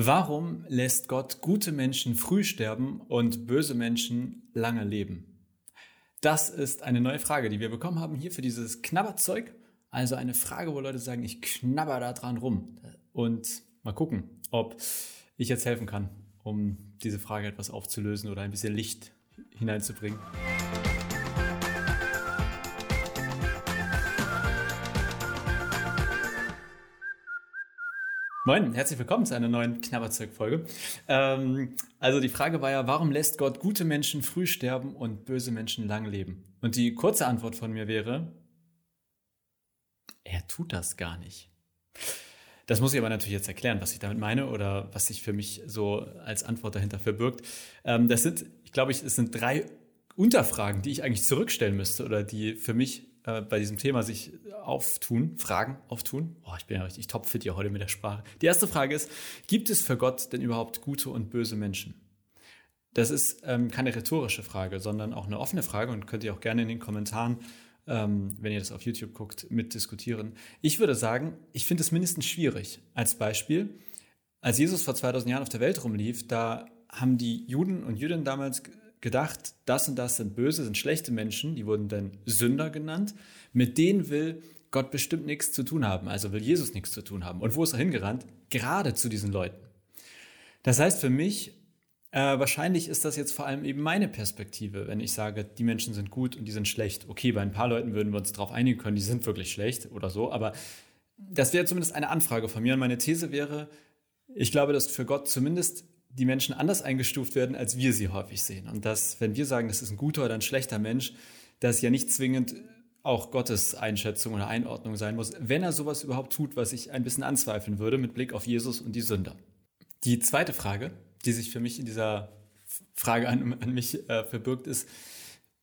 Warum lässt Gott gute Menschen früh sterben und böse Menschen lange leben? Das ist eine neue Frage, die wir bekommen haben hier für dieses Knabberzeug. Also eine Frage, wo Leute sagen, ich knabber da dran rum. Und mal gucken, ob ich jetzt helfen kann, um diese Frage etwas aufzulösen oder ein bisschen Licht hineinzubringen. Moin, herzlich willkommen zu einer neuen Knabberzeug-Folge. Ähm, also die Frage war ja, warum lässt Gott gute Menschen früh sterben und böse Menschen lang leben? Und die kurze Antwort von mir wäre, er tut das gar nicht. Das muss ich aber natürlich jetzt erklären, was ich damit meine oder was sich für mich so als Antwort dahinter verbirgt. Ähm, das sind, ich glaube, es sind drei Unterfragen, die ich eigentlich zurückstellen müsste oder die für mich äh, bei diesem Thema sich auftun, Fragen auftun. Oh, ich bin ja richtig topfit hier heute mit der Sprache. Die erste Frage ist, gibt es für Gott denn überhaupt gute und böse Menschen? Das ist ähm, keine rhetorische Frage, sondern auch eine offene Frage und könnt ihr auch gerne in den Kommentaren, ähm, wenn ihr das auf YouTube guckt, mitdiskutieren. Ich würde sagen, ich finde es mindestens schwierig. Als Beispiel, als Jesus vor 2000 Jahren auf der Welt rumlief, da haben die Juden und Jüdinnen damals gedacht, das und das sind böse, sind schlechte Menschen, die wurden dann Sünder genannt. Mit denen will Gott bestimmt nichts zu tun haben, also will Jesus nichts zu tun haben. Und wo ist er hingerannt? Gerade zu diesen Leuten. Das heißt für mich, äh, wahrscheinlich ist das jetzt vor allem eben meine Perspektive, wenn ich sage, die Menschen sind gut und die sind schlecht. Okay, bei ein paar Leuten würden wir uns darauf einigen können, die sind wirklich schlecht oder so, aber das wäre zumindest eine Anfrage von mir. Und meine These wäre, ich glaube, dass für Gott zumindest die Menschen anders eingestuft werden, als wir sie häufig sehen. Und dass, wenn wir sagen, das ist ein guter oder ein schlechter Mensch, das ja nicht zwingend auch Gottes Einschätzung oder Einordnung sein muss, wenn er sowas überhaupt tut, was ich ein bisschen anzweifeln würde mit Blick auf Jesus und die Sünder. Die zweite Frage, die sich für mich in dieser Frage an, an mich äh, verbirgt, ist,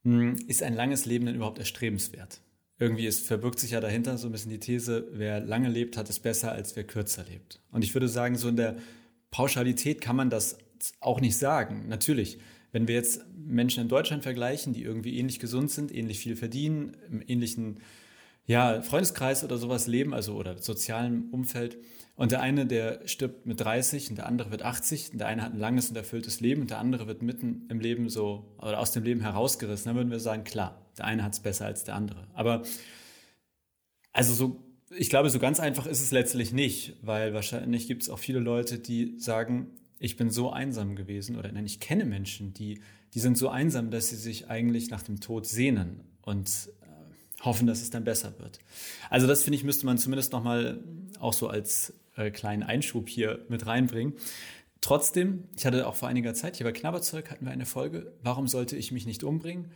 hm, ist ein langes Leben denn überhaupt erstrebenswert? Irgendwie ist, verbirgt sich ja dahinter so ein bisschen die These, wer lange lebt, hat es besser, als wer kürzer lebt. Und ich würde sagen, so in der Pauschalität kann man das auch nicht sagen. Natürlich, wenn wir jetzt Menschen in Deutschland vergleichen, die irgendwie ähnlich gesund sind, ähnlich viel verdienen, im ähnlichen ja, Freundeskreis oder sowas leben, also oder sozialen Umfeld. Und der eine, der stirbt mit 30 und der andere wird 80 und der eine hat ein langes und erfülltes Leben und der andere wird mitten im Leben so oder aus dem Leben herausgerissen. Dann würden wir sagen, klar, der eine hat es besser als der andere. Aber also so ich glaube, so ganz einfach ist es letztlich nicht, weil wahrscheinlich gibt es auch viele Leute, die sagen, ich bin so einsam gewesen oder nein, ich kenne Menschen, die, die sind so einsam, dass sie sich eigentlich nach dem Tod sehnen und äh, hoffen, dass es dann besser wird. Also das finde ich, müsste man zumindest nochmal auch so als äh, kleinen Einschub hier mit reinbringen. Trotzdem, ich hatte auch vor einiger Zeit hier bei Knabberzeug hatten wir eine Folge, warum sollte ich mich nicht umbringen?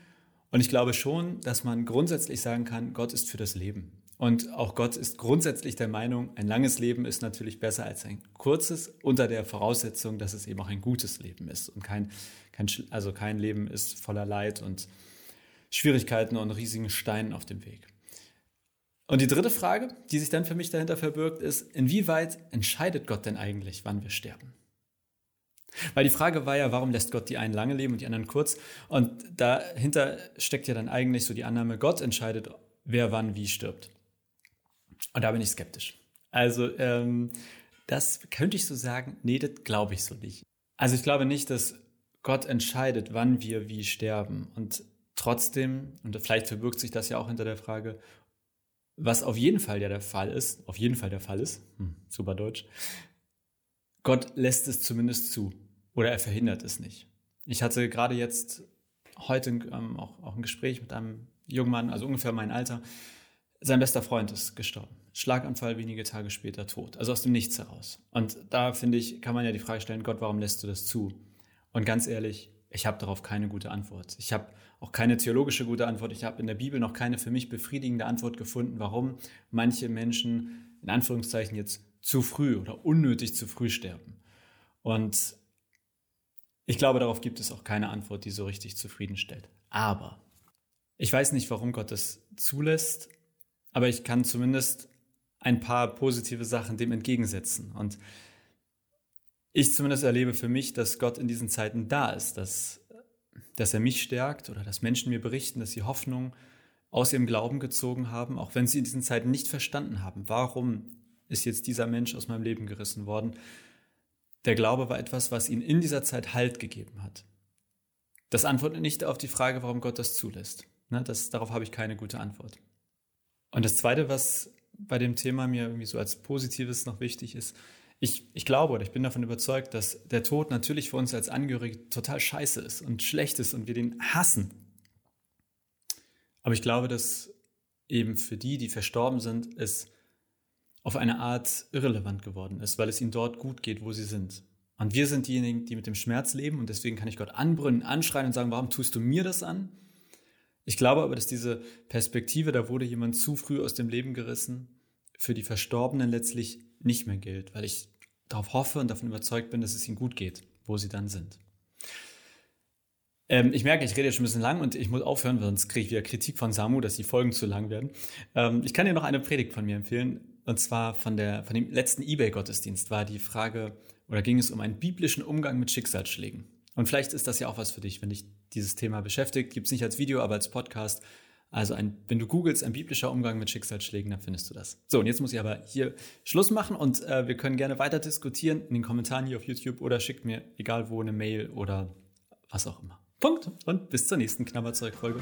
Und ich glaube schon, dass man grundsätzlich sagen kann, Gott ist für das Leben. Und auch Gott ist grundsätzlich der Meinung, ein langes Leben ist natürlich besser als ein kurzes, unter der Voraussetzung, dass es eben auch ein gutes Leben ist und kein, kein, also kein Leben ist voller Leid und Schwierigkeiten und riesigen Steinen auf dem Weg. Und die dritte Frage, die sich dann für mich dahinter verbirgt, ist, inwieweit entscheidet Gott denn eigentlich, wann wir sterben? Weil die Frage war ja, warum lässt Gott die einen lange leben und die anderen kurz? Und dahinter steckt ja dann eigentlich so die Annahme, Gott entscheidet, wer wann wie stirbt. Und da bin ich skeptisch. Also ähm, das könnte ich so sagen, nee, das glaube ich so nicht. Also ich glaube nicht, dass Gott entscheidet, wann wir wie sterben. Und trotzdem, und vielleicht verbirgt sich das ja auch hinter der Frage, was auf jeden Fall ja der Fall ist, auf jeden Fall der Fall ist, hm, super Deutsch, Gott lässt es zumindest zu oder er verhindert es nicht. Ich hatte gerade jetzt heute ähm, auch, auch ein Gespräch mit einem jungen Mann, also ungefähr mein Alter, sein bester Freund ist gestorben. Schlaganfall wenige Tage später tot. Also aus dem Nichts heraus. Und da finde ich, kann man ja die Frage stellen, Gott, warum lässt du das zu? Und ganz ehrlich, ich habe darauf keine gute Antwort. Ich habe auch keine theologische gute Antwort. Ich habe in der Bibel noch keine für mich befriedigende Antwort gefunden, warum manche Menschen in Anführungszeichen jetzt zu früh oder unnötig zu früh sterben. Und ich glaube, darauf gibt es auch keine Antwort, die so richtig zufriedenstellt. Aber ich weiß nicht, warum Gott das zulässt, aber ich kann zumindest ein paar positive Sachen dem entgegensetzen. Und ich zumindest erlebe für mich, dass Gott in diesen Zeiten da ist, dass, dass er mich stärkt oder dass Menschen mir berichten, dass sie Hoffnung aus ihrem Glauben gezogen haben, auch wenn sie in diesen Zeiten nicht verstanden haben, warum ist jetzt dieser Mensch aus meinem Leben gerissen worden. der Glaube war etwas, was ihnen in dieser Zeit Halt gegeben hat. Das antwortet nicht auf die Frage, warum Gott das zulässt. Ne, das, darauf habe ich keine gute Antwort. Und das Zweite, was bei dem Thema mir irgendwie so als Positives noch wichtig ist, ich, ich glaube oder ich bin davon überzeugt, dass der Tod natürlich für uns als Angehörige total scheiße ist und schlecht ist und wir den hassen. Aber ich glaube, dass eben für die, die verstorben sind, es auf eine Art irrelevant geworden ist, weil es ihnen dort gut geht, wo sie sind. Und wir sind diejenigen, die mit dem Schmerz leben und deswegen kann ich Gott anbrüllen, anschreien und sagen, warum tust du mir das an? Ich glaube aber, dass diese Perspektive, da wurde jemand zu früh aus dem Leben gerissen, für die Verstorbenen letztlich nicht mehr gilt, weil ich darauf hoffe und davon überzeugt bin, dass es ihnen gut geht, wo sie dann sind. Ähm, ich merke, ich rede jetzt schon ein bisschen lang und ich muss aufhören, sonst kriege ich wieder Kritik von Samu, dass die Folgen zu lang werden. Ähm, ich kann dir noch eine Predigt von mir empfehlen, und zwar von, der, von dem letzten Ebay-Gottesdienst war die Frage, oder ging es um einen biblischen Umgang mit Schicksalsschlägen. Und vielleicht ist das ja auch was für dich, wenn dich dieses Thema beschäftigt. Gibt es nicht als Video, aber als Podcast. Also ein, wenn du googelst, ein biblischer Umgang mit Schicksalsschlägen, dann findest du das. So, und jetzt muss ich aber hier Schluss machen und äh, wir können gerne weiter diskutieren in den Kommentaren hier auf YouTube oder schickt mir, egal wo, eine Mail oder was auch immer. Punkt und bis zur nächsten Knabberzeug-Folge.